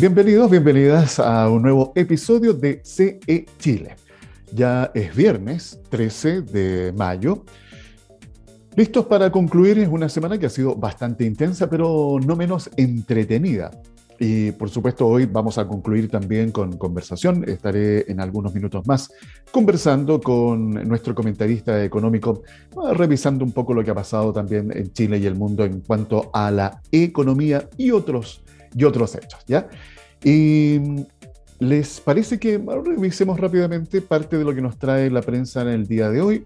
Bienvenidos, bienvenidas a un nuevo episodio de CE Chile. Ya es viernes 13 de mayo. Listos para concluir una semana que ha sido bastante intensa, pero no menos entretenida. Y por supuesto hoy vamos a concluir también con conversación. Estaré en algunos minutos más conversando con nuestro comentarista económico, revisando un poco lo que ha pasado también en Chile y el mundo en cuanto a la economía y otros y otros hechos, ¿ya? Y les parece que revisemos rápidamente parte de lo que nos trae la prensa en el día de hoy.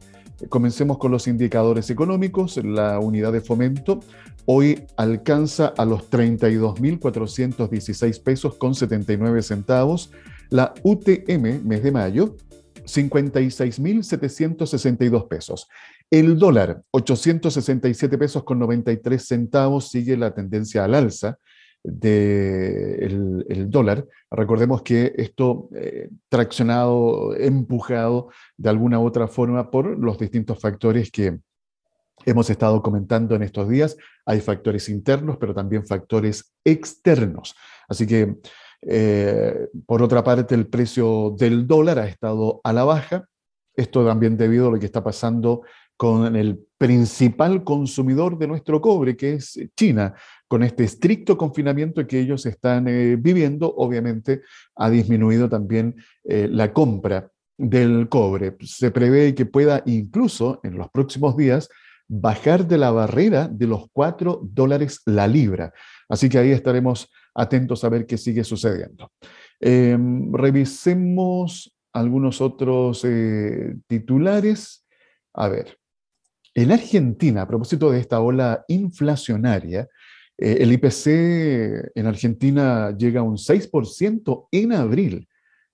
Comencemos con los indicadores económicos. La unidad de fomento hoy alcanza a los 32.416 pesos con 79 centavos. La UTM, mes de mayo, 56.762 pesos. El dólar, 867 pesos con 93 centavos, sigue la tendencia al alza del el dólar. Recordemos que esto eh, traccionado, empujado de alguna u otra forma por los distintos factores que hemos estado comentando en estos días. Hay factores internos, pero también factores externos. Así que, eh, por otra parte, el precio del dólar ha estado a la baja. Esto también debido a lo que está pasando con el principal consumidor de nuestro cobre, que es China, con este estricto confinamiento que ellos están eh, viviendo, obviamente ha disminuido también eh, la compra del cobre. Se prevé que pueda incluso en los próximos días bajar de la barrera de los 4 dólares la libra. Así que ahí estaremos atentos a ver qué sigue sucediendo. Em, revisemos algunos otros eh, titulares. A ver, en Argentina, a propósito de esta ola inflacionaria, eh, el IPC en Argentina llega a un 6% en abril,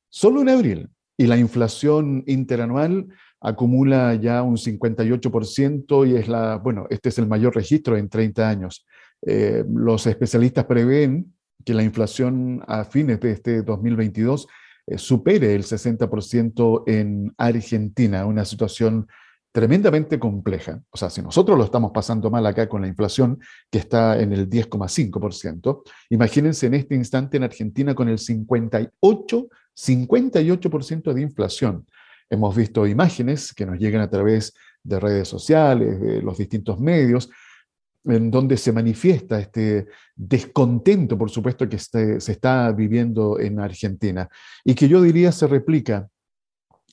solo en abril, y la inflación interanual acumula ya un 58% y es la, bueno, este es el mayor registro en 30 años. Eh, los especialistas prevén que la inflación a fines de este 2022 eh, supere el 60% en Argentina, una situación tremendamente compleja. O sea, si nosotros lo estamos pasando mal acá con la inflación, que está en el 10,5%, imagínense en este instante en Argentina con el 58, 58% de inflación. Hemos visto imágenes que nos llegan a través de redes sociales, de los distintos medios, en donde se manifiesta este descontento, por supuesto, que se, se está viviendo en Argentina y que yo diría se replica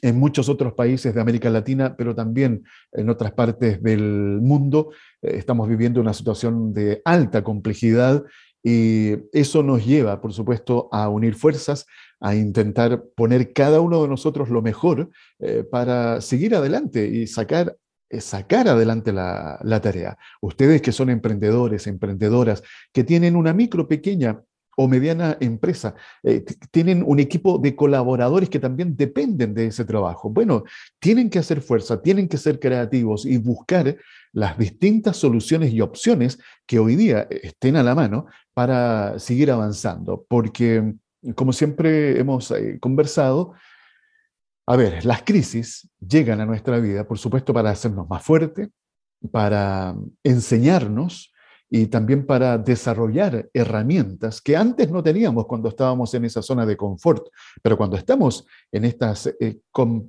en muchos otros países de América Latina, pero también en otras partes del mundo. Eh, estamos viviendo una situación de alta complejidad y eso nos lleva, por supuesto, a unir fuerzas, a intentar poner cada uno de nosotros lo mejor eh, para seguir adelante y sacar eh, sacar adelante la, la, tarea. Ustedes que son emprendedores, emprendedoras, que tienen una micro, pequeña o mediana empresa, eh, tienen un equipo de colaboradores que también dependen de ese trabajo. Bueno, tienen que hacer fuerza, tienen que ser creativos y buscar las distintas soluciones y opciones que hoy día estén a la mano para seguir avanzando, porque como siempre hemos eh, conversado, a ver, las crisis llegan a nuestra vida, por supuesto, para hacernos más fuertes, para enseñarnos, y también para desarrollar herramientas que antes no teníamos cuando estábamos en esa zona de confort, pero cuando estamos en estas, eh,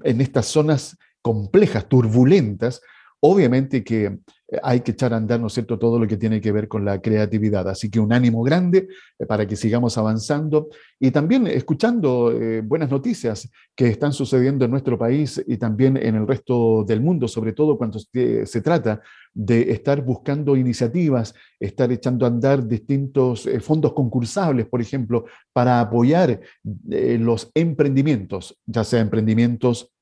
en estas zonas complejas, turbulentas, obviamente que hay que echar a andar, ¿no es cierto?, todo lo que tiene que ver con la creatividad. Así que un ánimo grande eh, para que sigamos avanzando y también escuchando eh, buenas noticias que están sucediendo en nuestro país y también en el resto del mundo, sobre todo cuando se trata de estar buscando iniciativas, estar echando a andar distintos fondos concursables, por ejemplo, para apoyar los emprendimientos, ya sea emprendimientos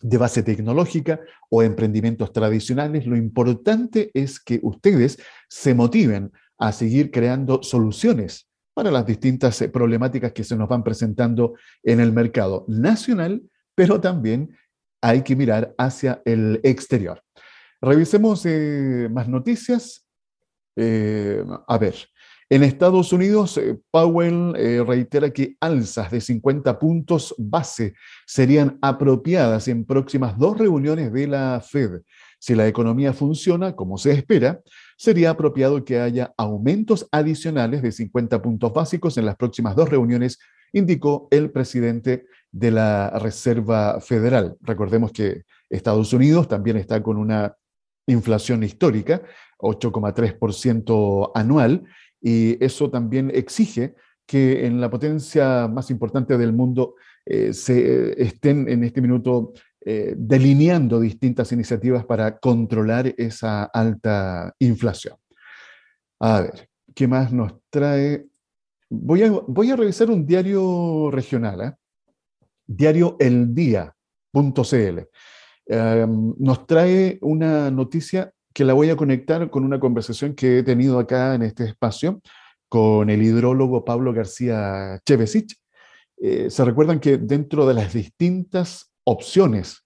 de base tecnológica o emprendimientos tradicionales, lo importante es que ustedes se motiven a seguir creando soluciones para las distintas eh, problemáticas que se nos van presentando en el mercado nacional, pero también hay que mirar hacia el exterior. Revisemos eh, más noticias. Eh, a ver, En Estados Unidos, eh, Powell eh, reitera que alzas de 50 puntos base serían apropiadas en próximas dos reuniones de la Fed. Si la economía funciona como se espera, sería apropiado que haya aumentos adicionales de 50 puntos básicos en las próximas dos reuniones, indicó el presidente de la Reserva Federal. Recordemos que Estados Unidos también está con una inflación histórica, 8,3% anual, y eso también exige que en la potencia más importante del mundo eh, se estén en este minuto eh, delineando distintas iniciativas para controlar esa alta inflación. A ver, ¿qué más nos trae? Voy a, voy a revisar un diario regional, ¿eh? diario El Día.cl. Em, nos trae una noticia que la voy a conectar con una conversación que he tenido acá en este espacio con el hidrólogo Pablo García Chevesich. Eh, se recuerdan que dentro de las distintas opciones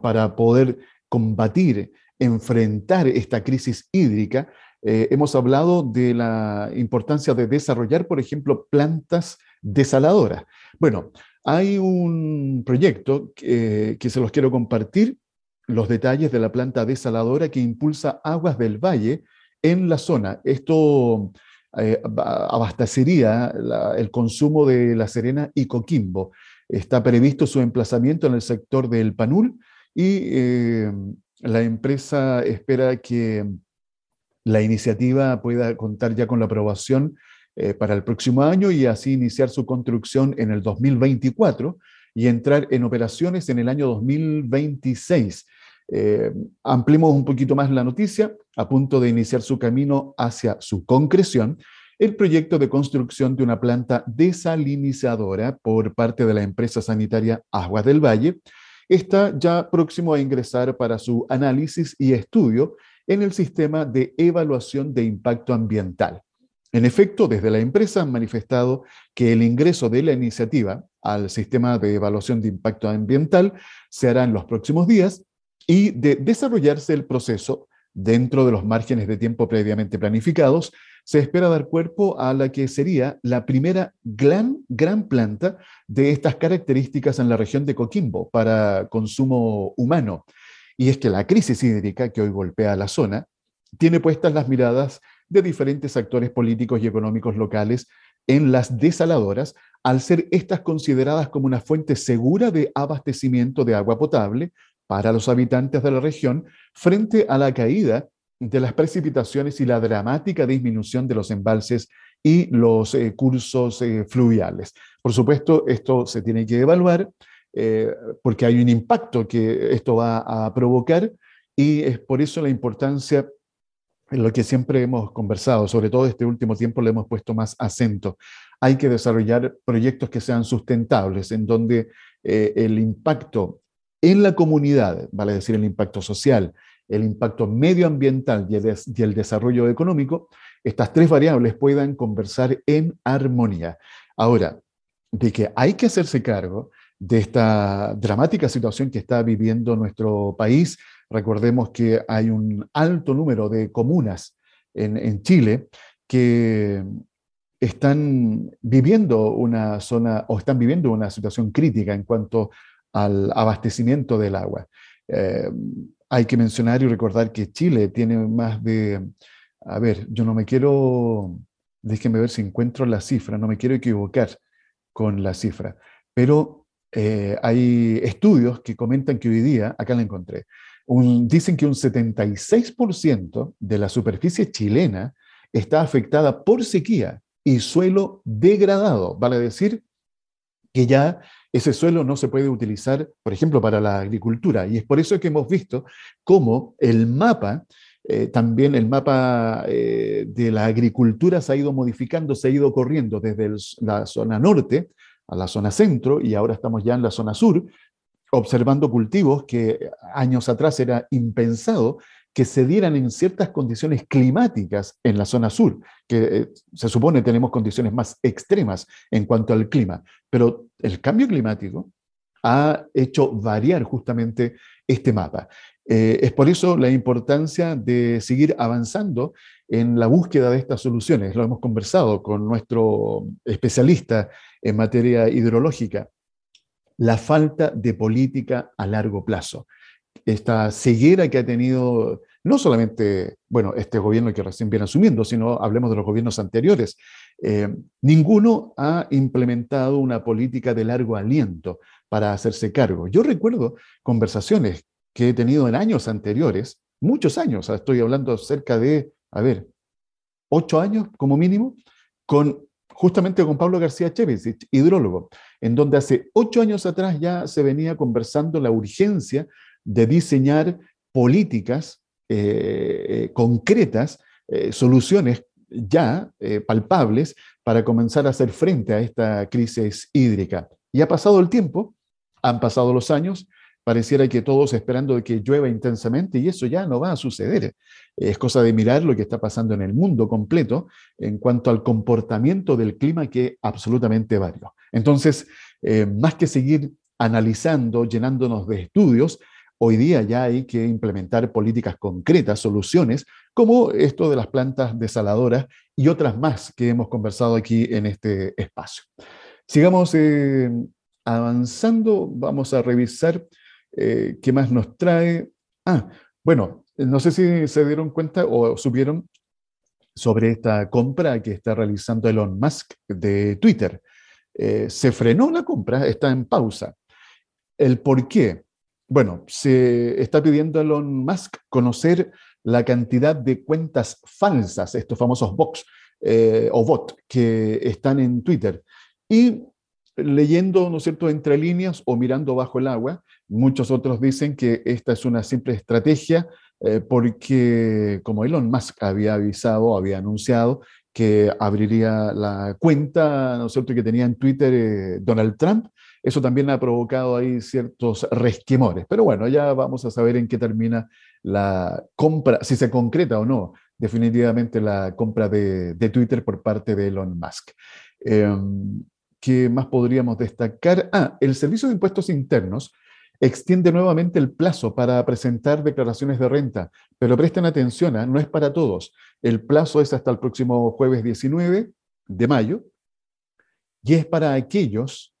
para poder combatir, enfrentar esta crisis hídrica, eh, hemos hablado de la importancia de desarrollar, por ejemplo, plantas desaladoras. Bueno, hay un proyecto que, que se los quiero compartir los detalles de la planta desaladora que impulsa aguas del valle en la zona. Esto eh, abastecería el consumo de La Serena y Coquimbo. Está previsto su emplazamiento en el sector del Panul y eh, la empresa espera que la iniciativa pueda contar ya con la aprobación eh, para el próximo año y así iniciar su construcción en el 2024 y entrar en operaciones en el año 2026. Eh, ampliemos un poquito más la noticia, a punto de iniciar su camino hacia su concreción, el proyecto de construcción de una planta desalinizadora por parte de la empresa sanitaria Aguas del Valle está ya próximo a ingresar para su análisis y estudio en el sistema de evaluación de impacto ambiental. En efecto, desde la empresa han manifestado que el ingreso de la iniciativa al sistema de evaluación de impacto ambiental se hará en los próximos días y de desarrollarse el proceso dentro de los márgenes de tiempo previamente planificados, se espera dar cuerpo a la que sería la primera gran, planta de estas características en la región de Coquimbo para consumo humano. Y es que la crisis hídrica que hoy golpea la zona tiene puestas las miradas de diferentes actores políticos y económicos locales en las desaladoras, al ser estas consideradas como una fuente segura de abastecimiento de agua potable para los habitantes de la región frente a la caída de las precipitaciones y la dramática disminución de los embalses y los eh, cursos eh, fluviales. Por supuesto, esto se tiene que evaluar eh, porque hay un impacto que esto va a provocar y es por eso la importancia en lo que siempre hemos conversado, sobre todo este último tiempo le hemos puesto más acento. Hay que desarrollar proyectos que sean sustentables, en donde el impacto en la comunidad, vale decir el impacto social, el impacto medioambiental y el, desarrollo económico, estas tres variables puedan conversar en armonía. Ahora, de que hay que hacerse cargo de esta dramática situación que está viviendo nuestro país, recordemos que hay un alto número de comunas en, en Chile que están viviendo una zona o están viviendo una situación crítica en cuanto al abastecimiento del agua. Eh, hay que mencionar y recordar que Chile tiene más de, a ver, yo no me quiero, déjenme ver si encuentro la cifra, no me quiero equivocar con la cifra, pero eh, hay estudios que comentan que hoy día, acá la encontré, dicen que un 76% de la superficie chilena está afectada por sequía y suelo degradado, vale decir que ya ese suelo no se puede utilizar, por ejemplo, para la agricultura. Y es por eso que hemos visto cómo el mapa, eh, también el mapa eh, de la agricultura se ha ido modificando, se ha ido corriendo desde la zona norte a la zona centro y ahora estamos ya en la zona sur, observando cultivos que años atrás era impensado que se dieran en ciertas condiciones climáticas en la zona sur, que eh, se supone tenemos condiciones más extremas en cuanto al clima, pero el cambio climático ha hecho variar justamente este mapa. Eh, es por eso la importancia de seguir avanzando en la búsqueda de estas soluciones. Lo hemos conversado con nuestro especialista en materia hidrológica. La falta de política a largo plazo. Esta ceguera que ha tenido no solamente, bueno, este gobierno que recién viene asumiendo, sino hablemos de los gobiernos anteriores. Eh, ninguno ha implementado una política de largo aliento para hacerse cargo. Yo recuerdo conversaciones que he tenido en años anteriores, muchos años, estoy hablando cerca de, a ver, ocho años como mínimo, con justamente con Pablo García Chevich, hidrólogo, en donde hace ocho años atrás ya se venía conversando la urgencia de diseñar políticas eh, eh, concretas, eh, soluciones ya palpables para comenzar a hacer frente a esta crisis hídrica. Y ha pasado el tiempo, han pasado los años, pareciera que todos esperando que llueva intensamente y eso ya no va a suceder. Es cosa de mirar lo que está pasando en el mundo completo en cuanto al comportamiento del clima que absolutamente vario. Entonces, más que seguir analizando, llenándonos de estudios, Hoy día ya hay que implementar políticas concretas, soluciones, como esto de las plantas desaladoras y otras más que hemos conversado aquí en este espacio. Sigamos eh, avanzando, vamos a revisar eh, qué más nos trae. Ah, bueno, no sé si se dieron cuenta o supieron sobre esta compra que está realizando Elon Musk de Twitter. Eh, se frenó la compra, está en pausa. ¿El por qué? Bueno, se está pidiendo a Elon Musk conocer la cantidad de cuentas falsas, estos famosos bots eh, o bot que están en Twitter. Y leyendo, ¿no es cierto?, entre líneas o mirando bajo el agua, muchos otros dicen que esta es una simple estrategia eh, porque, como Elon Musk había avisado, había anunciado que abriría la cuenta, ¿no es cierto?, que tenía en Twitter eh, Donald Trump, eso también ha provocado ahí ciertos resquemores. Pero bueno, ya vamos a saber en qué termina la compra, si se concreta o no definitivamente la compra de, Twitter por parte de Elon Musk. Em, ¿Qué más podríamos destacar? Ah, el Servicio de Impuestos Internos extiende nuevamente el plazo para presentar declaraciones de renta, pero presten atención, ¿ah? no es para todos. El plazo es hasta el próximo jueves 19 de mayo y es para aquellos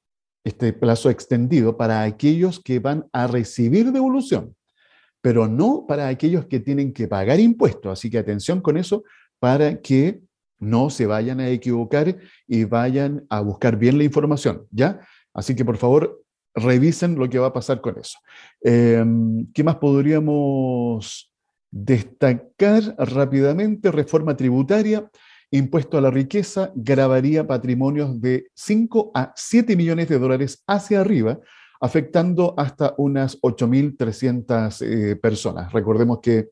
este plazo extendido para aquellos que van a recibir devolución, pero no para aquellos que tienen que pagar impuestos. Así que atención con eso para que no se vayan a equivocar y vayan a buscar bien la información, ¿ya? Así que por favor revisen lo que va a pasar con eso. Em, ¿Qué más podríamos destacar rápidamente? Reforma tributaria impuesto a la riqueza grabaría patrimonios de 5 a 7 millones de dólares hacia arriba, afectando hasta unas 8.300 eh, personas. Recordemos que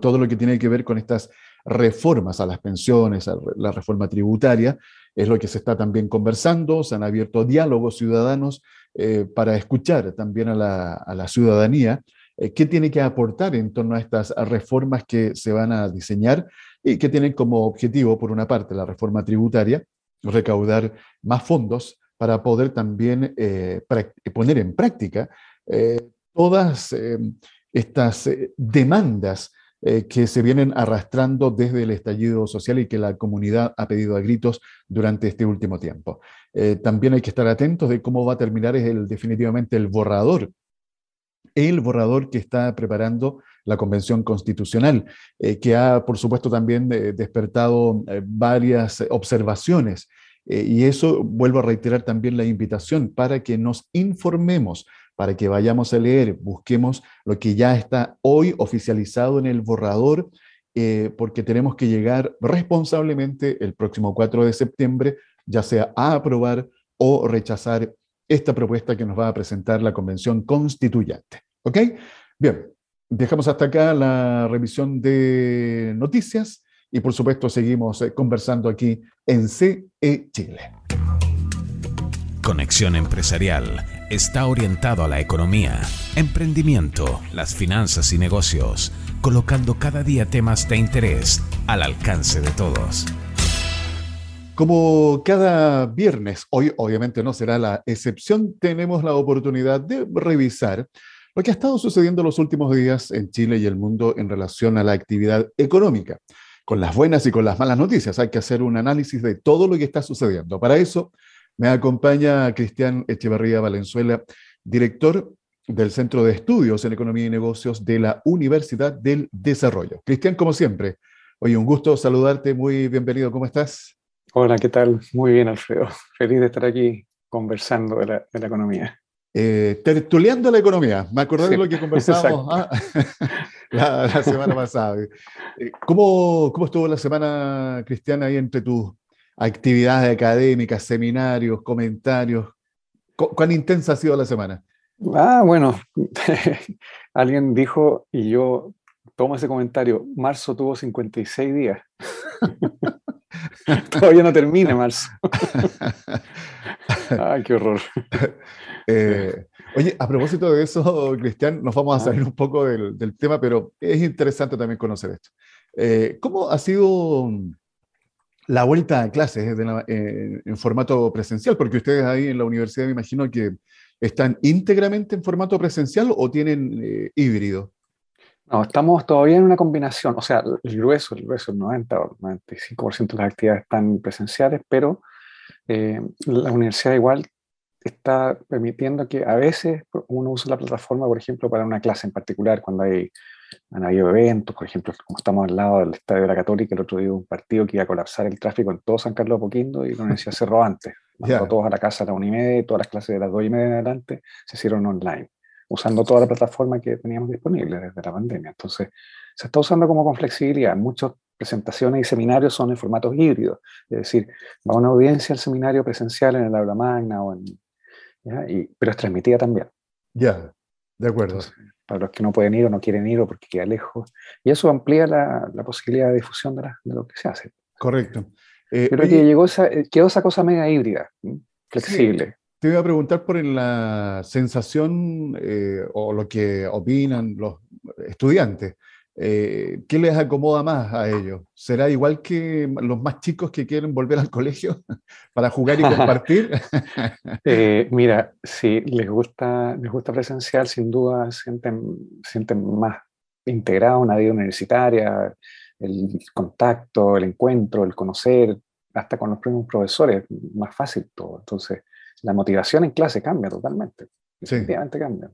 todo lo que tiene que ver con estas reformas a las pensiones, a la reforma tributaria, es lo que se está también conversando, se han abierto diálogos ciudadanos eh, para escuchar también a la, ciudadanía eh, qué tiene que aportar en torno a estas reformas que se van a diseñar y que tienen como objetivo, por una parte, la reforma tributaria, recaudar más fondos para poder también eh, poner en práctica eh, todas estas demandas que se vienen arrastrando desde el estallido social y que la comunidad ha pedido a gritos durante este último tiempo. también hay que estar atentos de cómo va a terminar definitivamente el borrador el borrador que está preparando la Convención Constitucional, eh, que ha, por supuesto, también eh, despertado eh, varias observaciones. y eso, vuelvo a reiterar también la invitación para que nos informemos, para que vayamos a leer, busquemos lo que ya está hoy oficializado en el borrador, porque tenemos que llegar responsablemente el próximo 4 de septiembre, ya sea a aprobar o rechazar esta propuesta que nos va a presentar la Convención Constituyente. ¿Ok? Bien, dejamos hasta acá la revisión de noticias y por supuesto seguimos eh, conversando aquí en CE Chile. Conexión Empresarial está orientado a la economía, emprendimiento, las finanzas y negocios, colocando cada día temas de interés al alcance de todos. Como cada viernes, hoy obviamente no será la excepción, tenemos la oportunidad de revisar lo que ha estado sucediendo los últimos días en Chile y el mundo en relación a la actividad económica. con las buenas y con las malas noticias. Hay que hacer un análisis de todo lo que está sucediendo. Para eso me acompaña Cristian Echeverría Valenzuela, director del Centro de Estudios en Economía y Negocios de la Universidad del Desarrollo. Cristian, como siempre, oye, un gusto saludarte, muy bienvenido, ¿cómo estás? Hola, ¿qué tal? Muy bien, Alfredo. Feliz de estar aquí conversando de la, economía. Eh, tertuleando la economía, me acordé de lo que conversamos ah, la, semana pasada. Eh, ¿Cómo, ¿Cómo estuvo la semana, Cristian, ahí entre tus actividades académicas, seminarios, comentarios? ¿Cuán intensa ha sido la semana? Ah, bueno, alguien dijo, y yo tomo ese comentario, marzo tuvo 56 días. Todavía no termina marzo. Ay, qué horror. Eh, oye, a propósito de eso, Cristian, nos vamos a ah. salir un poco del, tema, pero es interesante también conocer esto. Eh, ¿Cómo ha sido la vuelta a clases eh, en formato presencial? Porque ustedes ahí en la universidad me imagino que ¿Están íntegramente en formato presencial o tienen eh, híbrido? No, estamos todavía en una combinación, o sea, el grueso, el grueso, el 90 o 95% de las actividades están presenciales, pero eh, la universidad igual está permitiendo que a veces uno use la plataforma, por ejemplo, para una clase en particular, cuando hay, han habido eventos, por ejemplo, como estamos al lado del Estadio de la Católica, el otro día un partido que iba a colapsar el tráfico en todo San Carlos de Poquindo y la universidad cerró antes. Mandó todos a la casa a la una y media y todas las clases de las dos y media en adelante se hicieron online, usando toda la plataforma que teníamos disponible desde la pandemia. Entonces, se está usando como con flexibilidad. Muchas presentaciones y seminarios son en formatos híbridos, es decir, va una audiencia al seminario presencial en el aula magna, o en, Y, pero es transmitida también. Ya, de acuerdo. Para los que no pueden ir o no quieren ir o porque queda lejos. Y eso amplía la, la posibilidad de difusión de, de, lo que se hace. Correcto. Eh, Pero que llegó esa, eh, quedó esa cosa mega híbrida, flexible. te iba a preguntar por la sensación eh, o lo que opinan los estudiantes. ¿Qué les acomoda más a ellos? ¿Será igual que los más chicos que quieren volver al colegio para jugar y compartir? mira, si les gusta, les gusta presencial, sin duda sienten, sienten más integrado una vida universitaria, el contacto, el encuentro, el conocer, hasta con los primeros profesores, más fácil todo. Entonces, la motivación en clase cambia totalmente. Definitivamente cambia.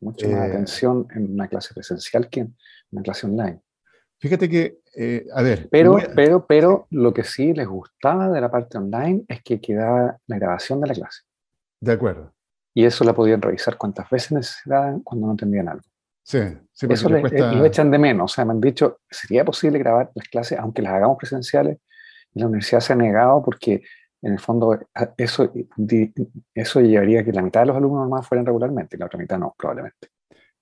Mucha más eh, atención en una clase presencial que en una clase online. Fíjate que, eh, a ver. Pero, pero, pero lo que sí les gustaba de la parte online es que quedaba la grabación de la clase. De acuerdo. Y eso la podían revisar cuantas veces necesitaban cuando no entendían algo. Sí, sí Eso le, lo echan de menos. O sea, me han dicho, ¿sería posible grabar las clases aunque las hagamos presenciales? Y la universidad se ha negado porque, en el fondo, eso, eso llevaría a que la mitad de los alumnos más fueran regularmente y la otra mitad no, probablemente.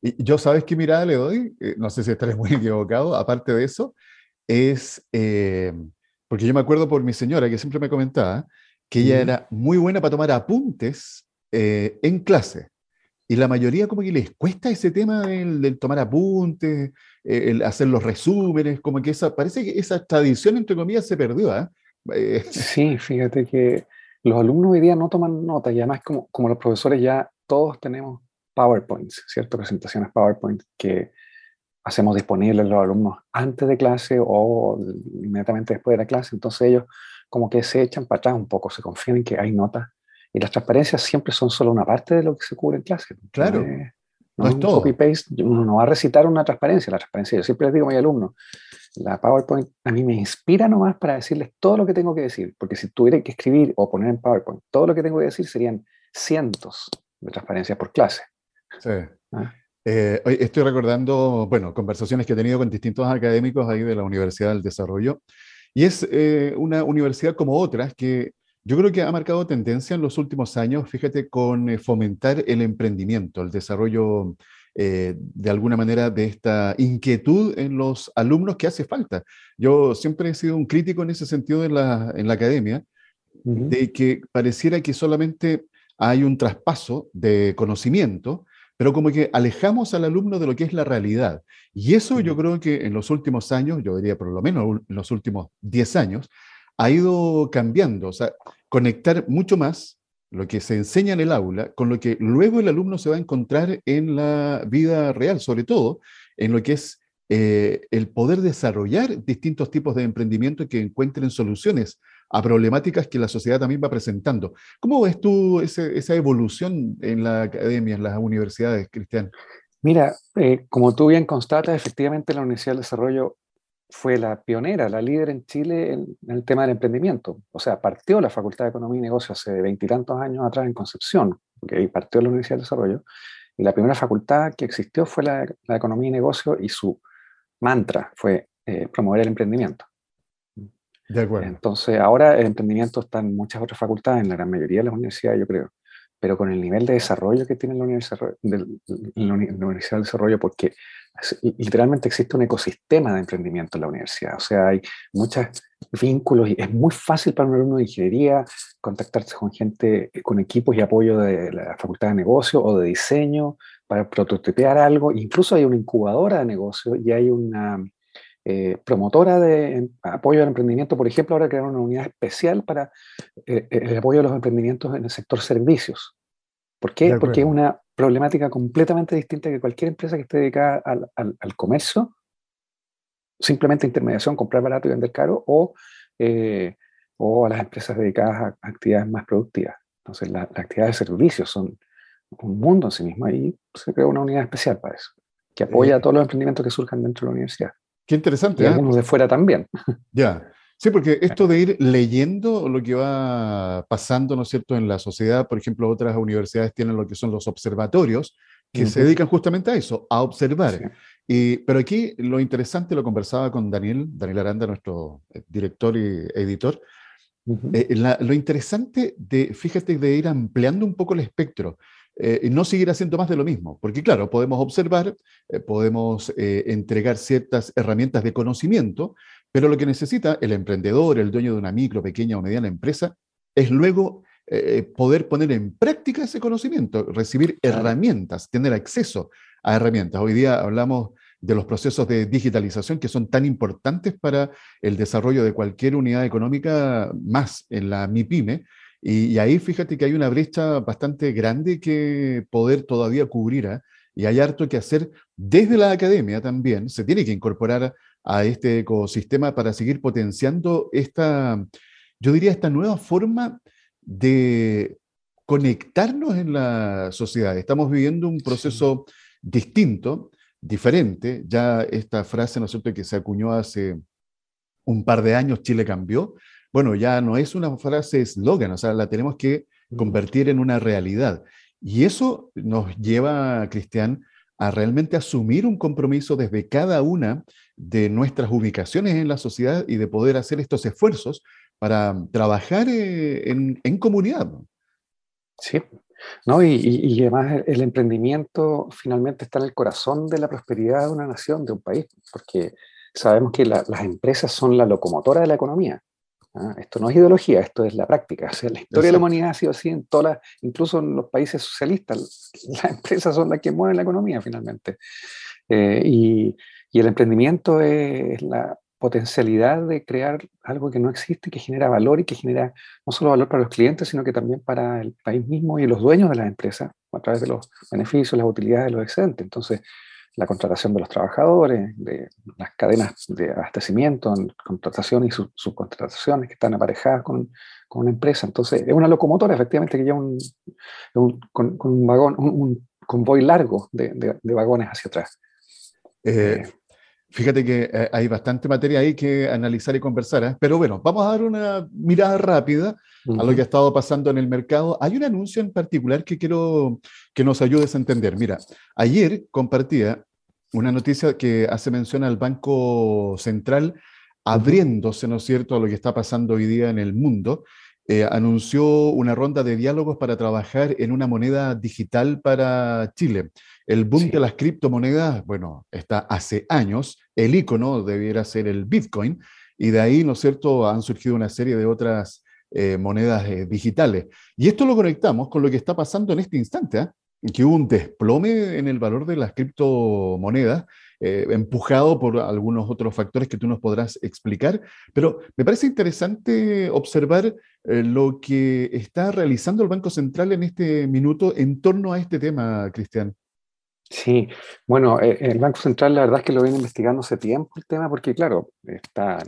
Y yo, ¿sabes qué mirada le doy? Eh, no sé si estaré muy equivocado. Aparte de eso, es. Eh, porque yo me acuerdo por mi señora que siempre me comentaba que ella era muy buena para tomar apuntes eh, en clase. Y la mayoría como que les cuesta ese tema del, tomar apuntes, eh, el hacer los resúmenes, como que esa, parece que esa tradición, entre comillas, se perdió. ¿ah? ¿eh? Sí, fíjate que los alumnos hoy día no toman notas y además como, como los profesores ya todos tenemos PowerPoints, ¿cierto? Presentaciones PowerPoint que hacemos disponibles a los alumnos antes de clase o inmediatamente después de la clase. Entonces ellos como que se echan para atrás un poco, se confían en que hay notas y las transparencias siempre son solo una parte de lo que se cubre en clase. Claro. no, es todo. Copy-paste, uno no va a recitar una transparencia. La transparencia, yo siempre les digo a mis alumnos, la PowerPoint a mí me inspira nomás para decirles todo lo que tengo que decir, porque si tuviera que escribir o poner en PowerPoint todo lo que tengo que decir serían cientos de transparencias por clase. Sí. ¿Ah? Eh, estoy recordando, bueno, conversaciones que he tenido con distintos académicos ahí de la Universidad del Desarrollo, y es eh, una universidad como otras que yo creo que ha marcado tendencia en los últimos años, fíjate, con eh, fomentar el emprendimiento, el desarrollo eh, de alguna manera de esta inquietud en los alumnos que hace falta. Yo siempre he sido un crítico en ese sentido en la, en la academia, de que pareciera que solamente hay un traspaso de conocimiento, pero como que alejamos al alumno de lo que es la realidad. Y eso yo creo que en los últimos años, yo diría por lo menos en los últimos 10 años, ha ido cambiando. O sea, conectar mucho más lo que se enseña en el aula con lo que luego el alumno se va a encontrar en la vida real, sobre todo en lo que es eh, el poder desarrollar distintos tipos de emprendimiento que encuentren soluciones a problemáticas que la sociedad también va presentando. ¿Cómo ves tú esa evolución en la academia, en las universidades, Cristian? Mira, eh, como tú bien constatas, efectivamente la Universidad del Desarrollo fue la pionera, la líder en Chile en, el tema del emprendimiento. O sea, partió la Facultad de Economía y Negocio hace veintitantos años atrás en Concepción, porque ahí partió la Universidad del Desarrollo, y la primera facultad que existió fue la, la Economía y Negocio y su mantra fue eh, promover el emprendimiento. De acuerdo. Entonces, ahora el emprendimiento está en muchas otras facultades, en la gran mayoría de las universidades, yo creo pero con el nivel de desarrollo que tiene la Universidad, del, la Universidad del Desarrollo, porque literalmente existe un ecosistema de emprendimiento en la universidad, o sea, hay muchos vínculos y es muy fácil para un alumno de ingeniería contactarse con gente, con equipos y apoyo de la Facultad de Negocio o de Diseño para prototipear algo, incluso hay una incubadora de negocio y hay una eh, promotora de apoyo al emprendimiento, por ejemplo, ahora crearon una unidad especial para eh, el apoyo a los emprendimientos en el sector servicios. ¿Por qué? Porque es una problemática completamente distinta que cualquier empresa que esté dedicada al, al, comercio, simplemente intermediación, comprar barato y vender caro, o, eh, o a las empresas dedicadas a actividades más productivas. Entonces, las actividades de servicios son un mundo en sí mismo y se crea una unidad especial para eso, que apoya a todos los emprendimientos que surjan dentro de la universidad. Qué interesante. Y ¿eh? algunos de fuera también. Ya. Sí, porque esto de ir leyendo lo que va pasando, ¿no es cierto?, en la sociedad, por ejemplo, otras universidades tienen lo que son los observatorios, que se dedican justamente a eso, a observar. Y, pero aquí lo interesante, lo conversaba con Daniel, Daniel Aranda, nuestro eh, director y editor, eh, lo interesante de, fíjate, de ir ampliando un poco el espectro. Eh, y no seguir haciendo más de lo mismo. Porque claro, podemos observar, eh, podemos eh, entregar ciertas herramientas de conocimiento, pero lo que necesita el emprendedor, el dueño de una micro, pequeña o mediana empresa, es luego poder poner en práctica ese conocimiento, recibir herramientas, tener acceso a herramientas. Hoy día hablamos de los procesos de digitalización que son tan importantes para el desarrollo de cualquier unidad económica, más en la MIPYME, y, ahí fíjate que hay una brecha bastante grande que poder todavía cubrir. ¿ah? Y hay harto que hacer desde la academia también. Se tiene que incorporar a este ecosistema para seguir potenciando esta, yo diría, esta nueva forma de conectarnos en la sociedad. Estamos viviendo un proceso distinto, diferente. Ya esta frase, ¿no es cierto?, que se acuñó hace un par de años, Chile cambió, bueno, ya no es una frase eslogan, o sea, la tenemos que convertir en una realidad. Y eso nos lleva, Cristian, a realmente asumir un compromiso desde cada una de nuestras ubicaciones en la sociedad y de poder hacer estos esfuerzos para trabajar eh, en, comunidad. Sí, ¿no? Y, además el emprendimiento finalmente está en el corazón de la prosperidad de una nación, de un país, porque sabemos que las empresas son la locomotora de la economía. ¿Ah? Esto no es ideología, esto es la práctica. O sea, la historia de la humanidad ha sido así en todas, incluso en los países socialistas. Las empresas son las que mueven la economía finalmente. Eh, y, y, el emprendimiento es la potencialidad de crear algo que no existe, que genera valor y que genera no solo valor para los clientes, sino que también para el país mismo y los dueños de las empresas a través de los beneficios, las utilidades de los excedentes. Entonces, la contratación de los trabajadores, de las cadenas de abastecimiento, contratación y subcontrataciones que están aparejadas con, con, una empresa. Entonces, es una locomotora efectivamente que lleva un, con, un vagón, un, convoy largo de, de, vagones hacia atrás. Eh, fíjate que eh, hay bastante materia ahí que analizar y conversar, ¿eh? pero bueno, vamos a dar una mirada rápida a lo que ha estado pasando en el mercado. Hay un anuncio en particular que quiero que nos ayudes a entender. Mira, ayer compartía una noticia que hace mención al Banco Central abriéndose, ¿no es cierto?, a lo que está pasando hoy día en el mundo. Eh, anunció una ronda de diálogos para trabajar en una moneda digital para Chile. El boom de las criptomonedas, bueno, está hace años. El icono debiera ser el Bitcoin. Y de ahí, ¿no es cierto?, han surgido una serie de otras eh, monedas eh, digitales. Y esto lo conectamos con lo que está pasando en este instante. ¿eh? que hubo un desplome en el valor de las criptomonedas, empujado por algunos otros factores que tú nos podrás explicar, pero me parece interesante observar lo que está realizando el Banco Central en este minuto en torno a este tema, Cristian. Sí, bueno, el Banco Central la verdad es que lo viene investigando hace tiempo el tema porque, claro, está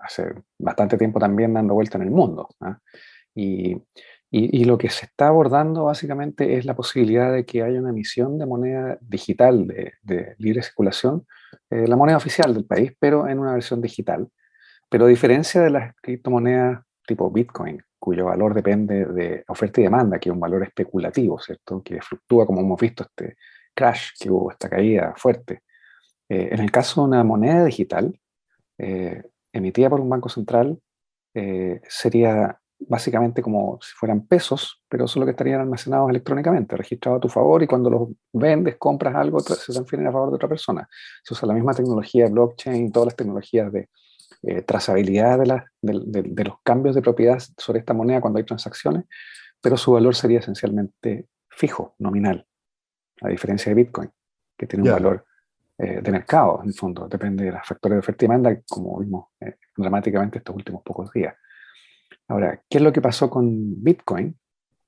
hace bastante tiempo también dando vuelta en el mundo. ¿ah? Y, y, lo que se está abordando básicamente es la posibilidad de que haya una emisión de moneda digital de, de libre circulación, eh, la moneda oficial del país, pero en una versión digital. Pero a diferencia de las criptomonedas tipo Bitcoin, cuyo valor depende de oferta y demanda, que es un valor especulativo, ¿cierto? Que fluctúa como hemos visto este crash que hubo, esta caída fuerte. Eh, en el caso de una moneda digital eh, emitida por un banco central, eh, sería básicamente como si fueran pesos, pero solo que estarían almacenados electrónicamente, registrados a tu favor y cuando los vendes, compras algo, se transfieren a favor de otra persona. Se usa la misma tecnología de blockchain, todas las tecnologías de trazabilidad de, de, de, los cambios de propiedad sobre esta moneda cuando hay transacciones, pero su valor sería esencialmente fijo, nominal a diferencia de Bitcoin, que tiene un valor eh, de mercado, en el fondo, depende de los factores de oferta y demanda, como vimos eh, dramáticamente estos últimos pocos días. Ahora, ¿qué es lo que pasó con Bitcoin?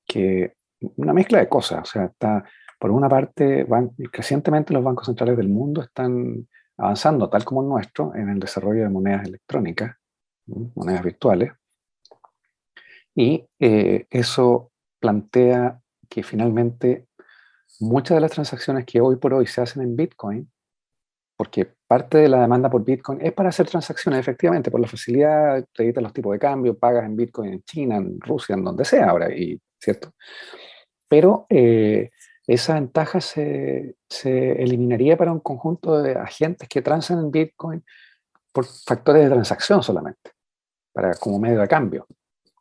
Que una mezcla de cosas, o sea, está, por una parte, van, crecientemente los bancos centrales del mundo están avanzando, tal como el nuestro, en el desarrollo de monedas electrónicas, monedas virtuales, y eh, eso plantea que finalmente muchas de las transacciones que hoy por hoy se hacen en Bitcoin, porque parte de la demanda por Bitcoin es para hacer transacciones, efectivamente, por la facilidad, te editas los tipos de cambio, pagas en Bitcoin en China, en Rusia, en donde sea ahora, y, ¿cierto? Pero eh, esa ventaja se, se, eliminaría para un conjunto de agentes que transan en Bitcoin por factores de transacción solamente, para, como medio de cambio.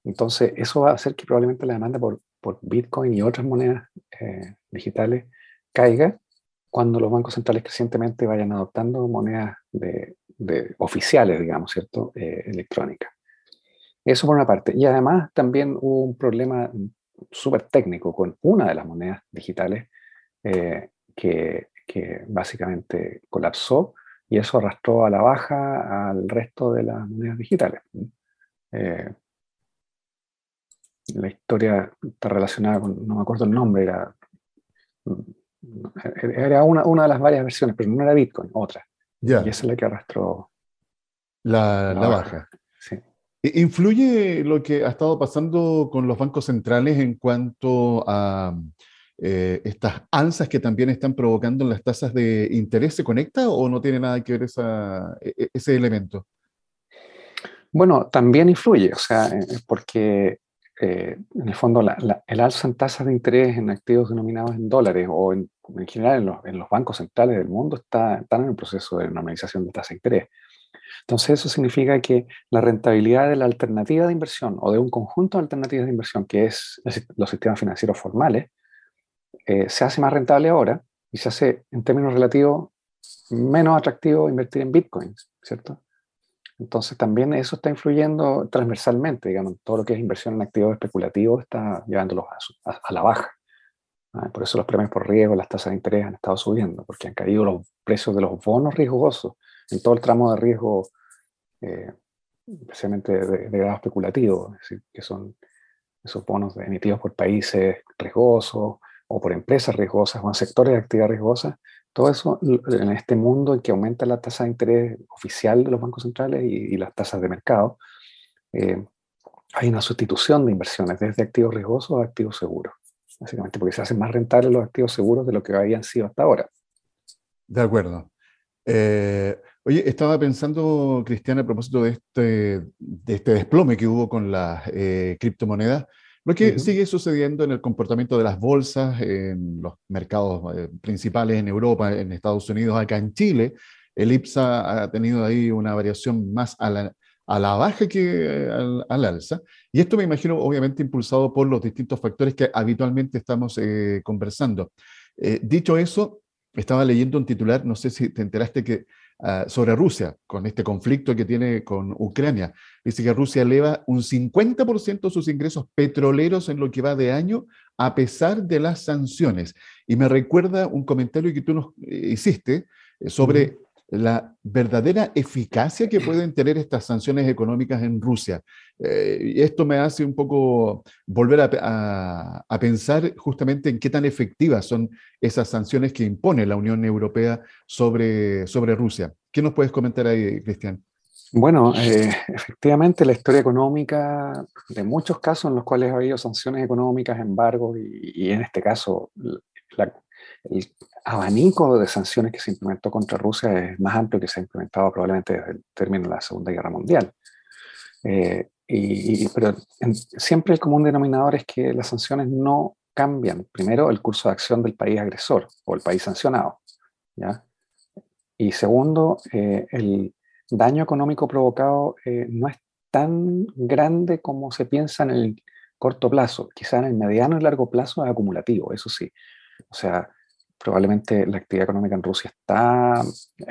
Entonces, eso va a hacer que probablemente la demanda por, por Bitcoin y otras monedas eh, digitales caiga cuando los bancos centrales crecientemente vayan adoptando monedas de, oficiales, digamos, ¿cierto?, eh, electrónicas. Eso por una parte. Y además también hubo un problema súper técnico con una de las monedas digitales eh, que, que, básicamente colapsó y eso arrastró a la baja al resto de las monedas digitales. Eh, la historia está relacionada con, no me acuerdo el nombre, era, era una, una de las varias versiones, pero no era Bitcoin, otra. Y esa es la que arrastró la, la, baja. ¿Influye lo que ha estado pasando con los bancos centrales en cuanto a eh, estas alzas que también están provocando en las tasas de interés? ¿Se conecta o no tiene nada que ver esa, e, e, ese elemento? Bueno, también influye, o sea, eh, porque eh, en el fondo, el alza en tasas de interés en activos denominados en dólares o en, general en los, bancos centrales del mundo está, están en el proceso de normalización de tasa de interés. Entonces, eso significa que la rentabilidad de la alternativa de inversión o de un conjunto de alternativas de inversión, que es los sistemas financieros formales, eh, se hace más rentable ahora y se hace en términos relativos menos atractivo invertir en bitcoins, ¿cierto? Entonces también eso está influyendo transversalmente, digamos, todo lo que es inversión en activos especulativos está llevándolos a, la baja. ¿ah? Por eso los premios por riesgo, las tasas de interés han estado subiendo, porque han caído los precios de los bonos riesgosos en todo el tramo de riesgo, eh, especialmente de, grado especulativo, es decir, que son esos bonos emitidos por países riesgosos o por empresas riesgosas o en sectores de actividad riesgosa, todo eso en este mundo en que aumenta la tasa de interés oficial de los bancos centrales y, las tasas de mercado, eh, hay una sustitución de inversiones desde activos riesgosos a activos seguros. Básicamente porque se hacen más rentables los activos seguros de lo que habían sido hasta ahora. De acuerdo. Eh, oye, estaba pensando, Cristian, a propósito de este, de este desplome que hubo con las eh, criptomonedas. Lo que sigue sucediendo en el comportamiento de las bolsas, en los mercados eh, principales en Europa, en Estados Unidos, acá en Chile, el IPSA ha tenido ahí una variación más a la, a la baja que al, alza. Y esto me imagino, obviamente, impulsado por los distintos factores que habitualmente estamos eh, conversando. Eh, dicho eso, estaba leyendo un titular, no sé si te enteraste que Ah, sobre Rusia, con este conflicto que tiene con Ucrania. Dice que Rusia eleva un 50% sus ingresos petroleros en lo que va de año, a pesar de las sanciones. Y me recuerda un comentario que tú nos eh, hiciste eh, sobre la verdadera eficacia que pueden tener estas sanciones económicas en Rusia. Eh, y esto me hace un poco volver a, a, pensar justamente en qué tan efectivas son esas sanciones que impone la Unión Europea sobre, sobre Rusia. ¿Qué nos puedes comentar ahí, Cristian? Bueno, eh, efectivamente la historia económica de muchos casos en los cuales ha habido sanciones económicas, embargos y, en este caso el abanico de sanciones que se implementó contra Rusia es más amplio que se ha implementado probablemente desde el término de la Segunda Guerra Mundial. Eh, y, pero siempre el común denominador es que las sanciones no cambian, primero, el curso de acción del país agresor o el país sancionado. ¿ya? Y segundo, eh, el, daño económico provocado eh, no es tan grande como se piensa en el corto plazo. Quizá en el mediano y largo plazo es acumulativo, eso sí. O sea, probablemente la actividad económica en Rusia está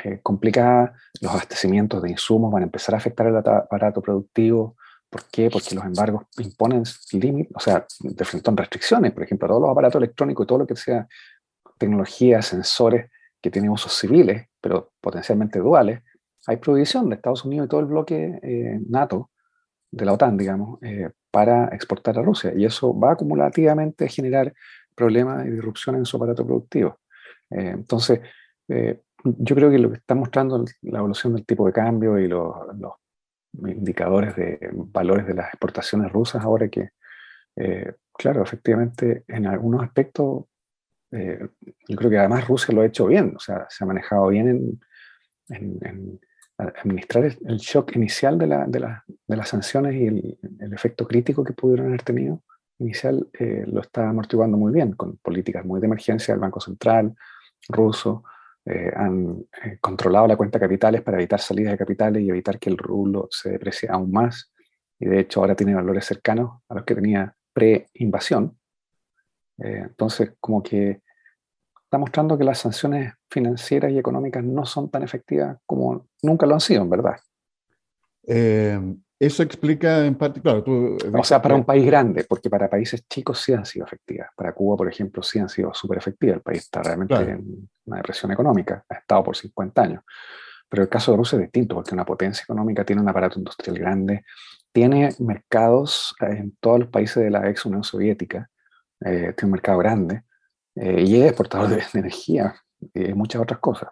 eh, complicada, los abastecimientos de insumos van a empezar a afectar el aparato productivo. ¿Por qué? Porque los embargos imponen límites, o sea, de frente a restricciones, por ejemplo, todos los aparatos electrónicos y todo lo que sea tecnología, sensores que tienen usos civiles, pero potencialmente duales, hay prohibición de Estados Unidos y todo el bloque eh, NATO, de la OTAN, digamos, eh, para exportar a Rusia. Y eso va acumulativamente a generar problemas y disrupción en su aparato productivo. Eh, entonces, yo creo que lo que está mostrando la evolución del tipo de cambio y los, indicadores de valores de las exportaciones rusas ahora que, claro, efectivamente, en algunos aspectos, yo creo que además Rusia lo ha hecho bien, o sea, se ha manejado bien en administrar el shock inicial de, la, de, la, de las sanciones y el, el, efecto crítico que pudieron haber tenido inicial eh, lo está amortiguando muy bien, con políticas muy de emergencia del Banco Central ruso, eh, han eh, controlado la cuenta de capitales para evitar salidas de capitales y evitar que el rublo se deprecie aún más, y de hecho ahora tiene valores cercanos a los que tenía pre-invasión. entonces, como que está mostrando que las sanciones financieras y económicas no son tan efectivas como nunca lo han sido, en verdad. Eh, eso explica en parte, claro, tú... O sea, para un país grande, porque para países chicos sí han sido efectivas. Para Cuba, por ejemplo, sí han sido súper efectivas. El país está realmente en una depresión económica, ha estado por 50 años. Pero el caso de Rusia es distinto, porque una potencia económica tiene un aparato industrial grande, tiene mercados en todos los países de la ex Unión Soviética, eh, tiene un mercado grande, eh, y es exportador de, energía y muchas otras cosas.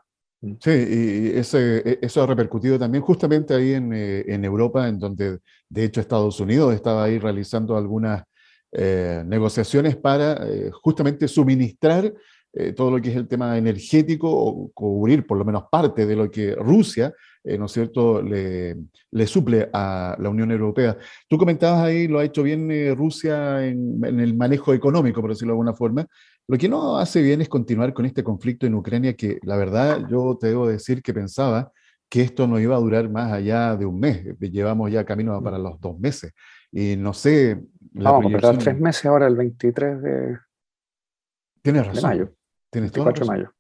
Sí, y ese, e, eso ha repercutido también justamente ahí en, eh, en, Europa, en donde de hecho Estados Unidos estaba ahí realizando algunas eh, negociaciones para justamente suministrar todo lo que es el tema energético o cubrir por lo menos parte de lo que Rusia, ¿no es cierto?, le, le, suple a la Unión Europea. Tú comentabas ahí, lo ha hecho bien Rusia en, en, el manejo económico, por decirlo de alguna forma, lo que no hace bien es continuar con este conflicto en Ucrania, que la verdad yo te debo decir que pensaba que esto no iba a durar más allá de un mes. Llevamos ya camino para los dos meses. Y no sé... La Vamos completar tres meses ahora, el 23 de, Tienes razón. mayo. Tienes 24 de mayo.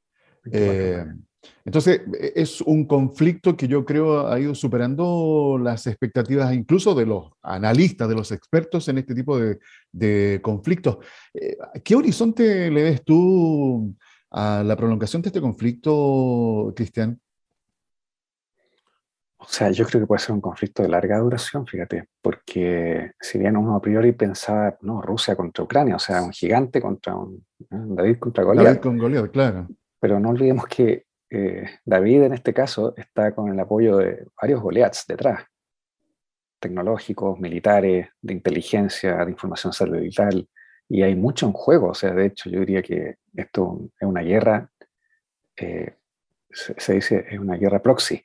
Eh, entonces, e, es un conflicto que yo creo ha ido superando las expectativas incluso de los analistas, de los expertos en este tipo de, conflictos. Eh, ¿Qué horizonte le ves tú a la prolongación de este conflicto, Cristian? O sea, yo creo que puede ser un conflicto de larga duración, fíjate, porque si bien uno a priori pensaba, no, Rusia contra Ucrania, o sea, un gigante contra un, David contra Goliat. David con Goliat, claro. Pero no olvidemos que eh, David en este caso está con el apoyo de varios Goliaths detrás, tecnológicos, militares, de inteligencia, de información satelital, y hay mucho en juego. O sea, de hecho, yo diría que esto es una guerra, eh, se, dice, es una guerra proxy.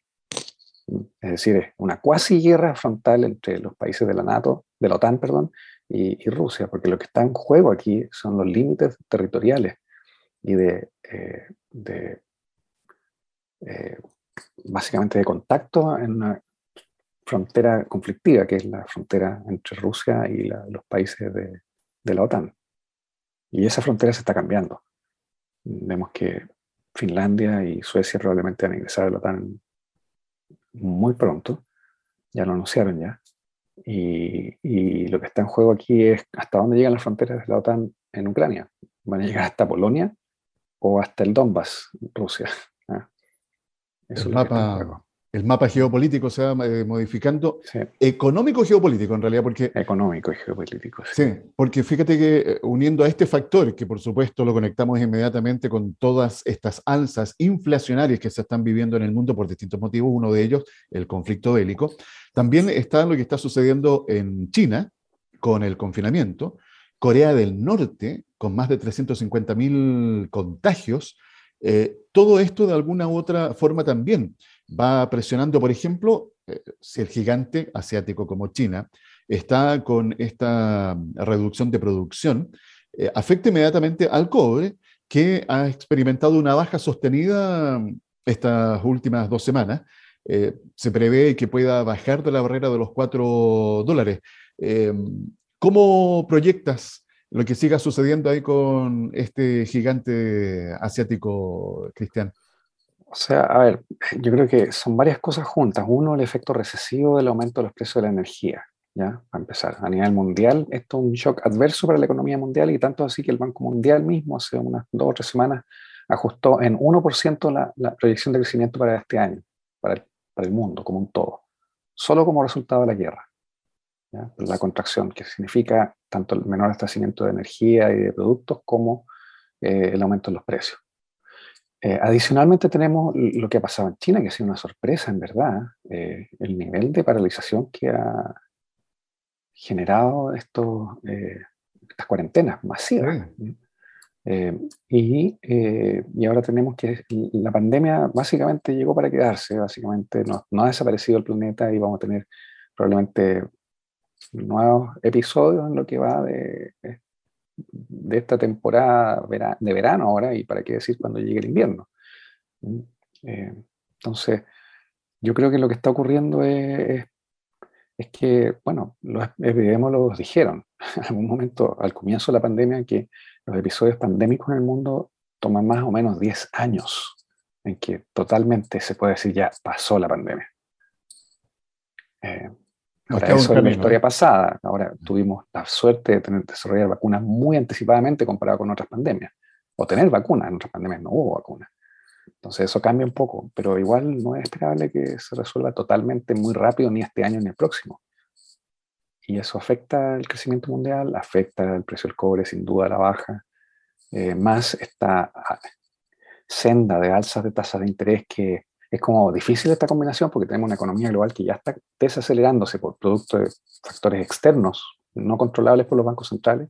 Es decir, es una cuasi guerra frontal entre los países de la NATO, de la OTAN, perdón, y, Rusia, porque lo que está en juego aquí son los límites territoriales y de, eh, de eh, básicamente de contacto en una frontera conflictiva, que es la frontera entre Rusia y los países de, la OTAN. Y esa frontera se está cambiando. Vemos que Finlandia y Suecia probablemente van a ingresar a la OTAN muy pronto, ya lo anunciaron ya. Y, y, lo que está en juego aquí es hasta dónde llegan las fronteras de la OTAN en Ucrania. ¿Van a llegar hasta Polonia o hasta el Donbass, Rusia? El mapa, el mapa geopolítico se va eh, modificando. Económico geopolítico, en realidad, porque... Económico y geopolítico. Sí. porque fíjate que eh, uniendo a este factor, que por supuesto lo conectamos inmediatamente con todas estas alzas inflacionarias que se están viviendo en el mundo por distintos motivos, uno de ellos, el conflicto bélico, también está lo que está sucediendo en China con el confinamiento, Corea del Norte, con más de 350.000 contagios, eh, todo esto de alguna u otra forma también va presionando, por ejemplo, eh, si el gigante asiático como China está con esta reducción de producción, eh, afecta inmediatamente al cobre, que ha experimentado una baja sostenida estas últimas dos semanas. Eh, se prevé que pueda bajar de la barrera de los 4 dólares. ¿Cómo proyectas lo que siga sucediendo ahí con este gigante asiático, Cristian? O sea, a ver, yo creo que son varias cosas juntas. Uno, el efecto recesivo del aumento de los precios de la energía, ¿ya? Para empezar, a nivel mundial, esto es un shock adverso para la economía mundial y tanto así que el Banco Mundial mismo hace unas dos o tres semanas ajustó en 1% la, la, proyección de crecimiento para este año, para el, para el, mundo como un todo, solo como resultado de la guerra. ¿Ya? La contracción, que significa tanto el menor abastecimiento de energía y de productos como eh, el aumento de los precios. Eh, adicionalmente tenemos lo que ha pasado en China, que ha sido una sorpresa, en verdad, eh, el nivel de paralización que ha generado estos, estas cuarentenas masivas. Y, y, ahora tenemos que la pandemia básicamente llegó para quedarse, básicamente no, no ha desaparecido el planeta y vamos a tener probablemente nuevos episodios en lo que va de de esta temporada de verano ahora y para qué decir cuando llegue el invierno. Mm, eh, entonces, yo creo que lo que está ocurriendo es, es, que, bueno, los epidemiólogos dijeron en algún momento al comienzo de la pandemia que los episodios pandémicos en el mundo toman más o menos 10 años en que totalmente se puede decir ya pasó la pandemia. Eh, Ahora, eso es la historia pasada. Ahora tuvimos la suerte de tener, desarrollar vacunas muy anticipadamente comparado con otras pandemias. O tener vacunas, en otras pandemias no hubo vacunas. Entonces eso cambia un poco, pero igual no es esperable que se resuelva totalmente muy rápido ni este año ni el próximo. Y eso afecta el crecimiento mundial, afecta el precio del cobre, sin duda la baja, eh, más esta senda de alzas de tasas de interés que es como difícil esta combinación porque tenemos una economía global que ya está desacelerándose por producto de factores externos no controlables por los bancos centrales,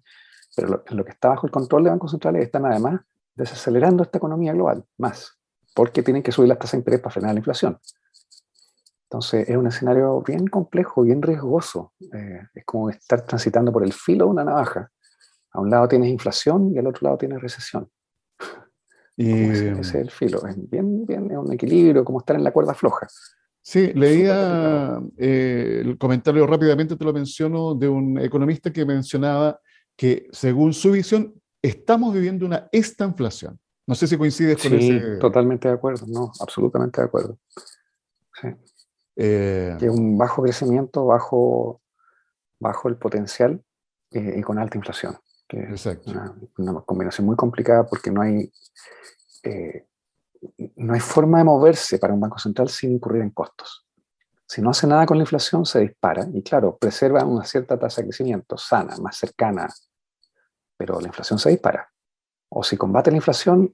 pero lo, lo que está bajo el control de bancos centrales están además desacelerando esta economía global más, porque tienen que subir las tasas de interés para frenar la inflación. Entonces es un escenario bien complejo, bien riesgoso. Eh, es como estar transitando por el filo de una navaja. A un lado tienes inflación y al otro lado tienes recesión. Y, ese, es el filo, es bien, bien, es un equilibrio, como estar en la cuerda floja. Sí, leía eh, el comentario rápidamente, te lo menciono, de un economista que mencionaba que según su visión estamos viviendo una estanflación. No sé si coincides con sí, ese... totalmente de acuerdo, no, absolutamente de acuerdo. Sí. Eh... Que un bajo crecimiento, bajo, bajo el potencial eh, y con alta inflación. Exacto. Una, una, combinación muy complicada porque no hay, eh, no hay forma de moverse para un banco central sin incurrir en costos. Si no hace nada con la inflación, se dispara y claro, preserva una cierta tasa de crecimiento sana, más cercana, pero la inflación se dispara. O si combate la inflación,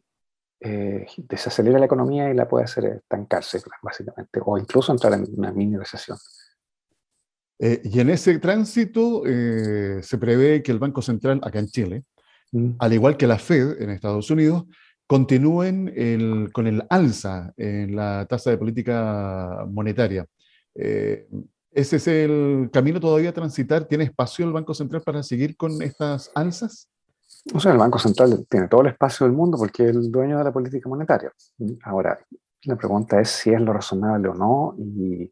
eh, desacelera la economía y la puede hacer estancarse, básicamente, o incluso entrar en una mini recesión. Eh, y en ese tránsito eh, se prevé que el Banco Central, acá en Chile, mm. al igual que la Fed en Estados Unidos, continúen el, con el alza en la tasa de política monetaria. Eh, ¿Ese es el camino todavía a transitar? ¿Tiene espacio el Banco Central para seguir con estas alzas? O sea, el Banco Central tiene todo el espacio del mundo porque es el dueño de la política monetaria. Ahora, la pregunta es si es lo razonable o no y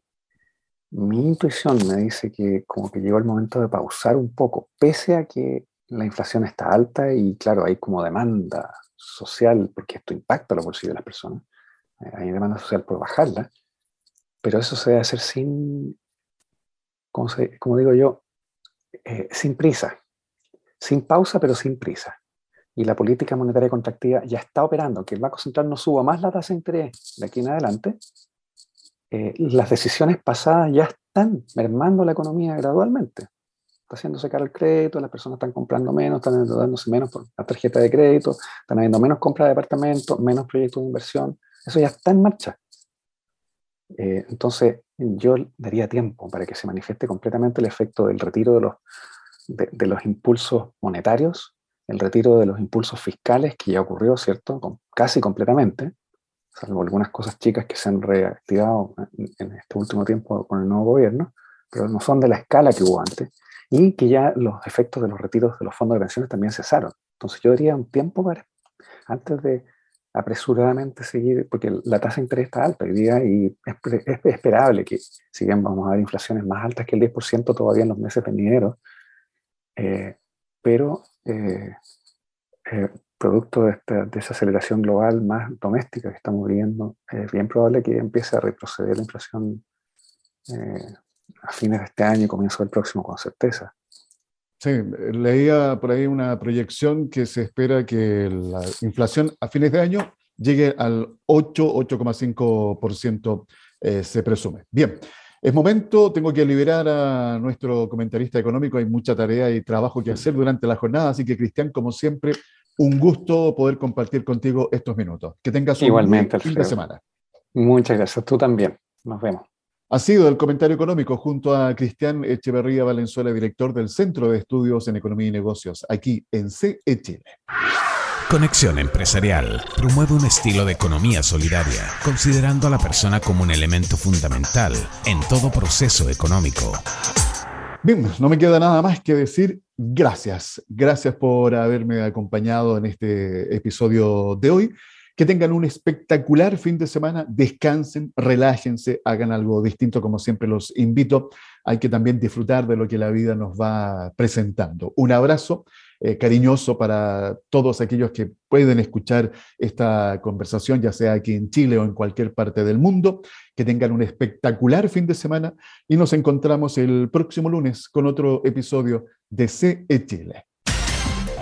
mi intuición me dice que como que llegó el momento de pausar un poco, pese a que la inflación está alta y claro, hay como demanda social, porque esto impacta los bolsillos de las personas, eh, hay demanda social por bajarla, pero eso se debe hacer sin, como, como digo yo, eh, sin prisa, sin pausa, pero sin prisa. y la política monetaria contractiva ya está operando, que el Banco Central no suba más la tasa de interés de aquí en adelante, eh, las decisiones pasadas ya están mermando la economía gradualmente. Está haciéndose caro el crédito, las personas están comprando menos, están endeudándose menos por la tarjeta de crédito, están habiendo menos compra de departamentos, menos proyectos de inversión. Eso ya está en marcha. Eh, entonces, yo daría tiempo para que se manifieste completamente el efecto del retiro de los, de los impulsos monetarios el retiro de los impulsos fiscales, que ya ocurrió, ¿cierto? casi completamente, salvo algunas cosas chicas que se han reactivado en, este último tiempo con el nuevo gobierno, pero no son de la escala que hubo antes, y que ya los efectos de los retiros de los fondos de pensiones también cesaron. Entonces yo diría un tiempo para, antes de apresuradamente seguir, porque la tasa de interés está alta hoy día y es, esperable que, si bien vamos a ver inflaciones más altas que el 10% todavía en los meses venideros, eh, pero eh, eh, producto de, esta, de, esa aceleración global más doméstica que estamos viviendo, es bien probable que empiece a retroceder la inflación eh, a fines de este año y comienzo del próximo con certeza. Sí, leía por ahí una proyección que se espera que la inflación a fines de año llegue al 8-8,5% se presume. Bien, es momento, tengo que liberar a nuestro comentarista económico, hay mucha tarea y trabajo que hacer durante la jornada, así que Cristian, como siempre, un gusto poder compartir contigo estos minutos. Que tengas un Igualmente, fin de semana. Muchas gracias, tú también. Nos vemos. Ha sido el comentario económico junto a Cristian Echeverría Valenzuela, director del Centro de Estudios en Economía y Negocios, aquí en CE Chile. Conexión Empresarial promueve un estilo de economía solidaria, considerando a la persona como un elemento fundamental en todo proceso económico. Bien, no me queda nada más que decir gracias. Gracias por haberme acompañado en este episodio de hoy. Que tengan un espectacular fin de semana, descansen, relájense, hagan algo distinto como siempre los invito. Hay que también disfrutar de lo que la vida nos va presentando. Un abrazo eh, cariñoso para todos aquellos que pueden escuchar esta conversación, ya sea aquí en Chile o en cualquier parte del mundo. Que tengan un espectacular fin de semana y nos encontramos el próximo lunes con otro episodio de CE Chile.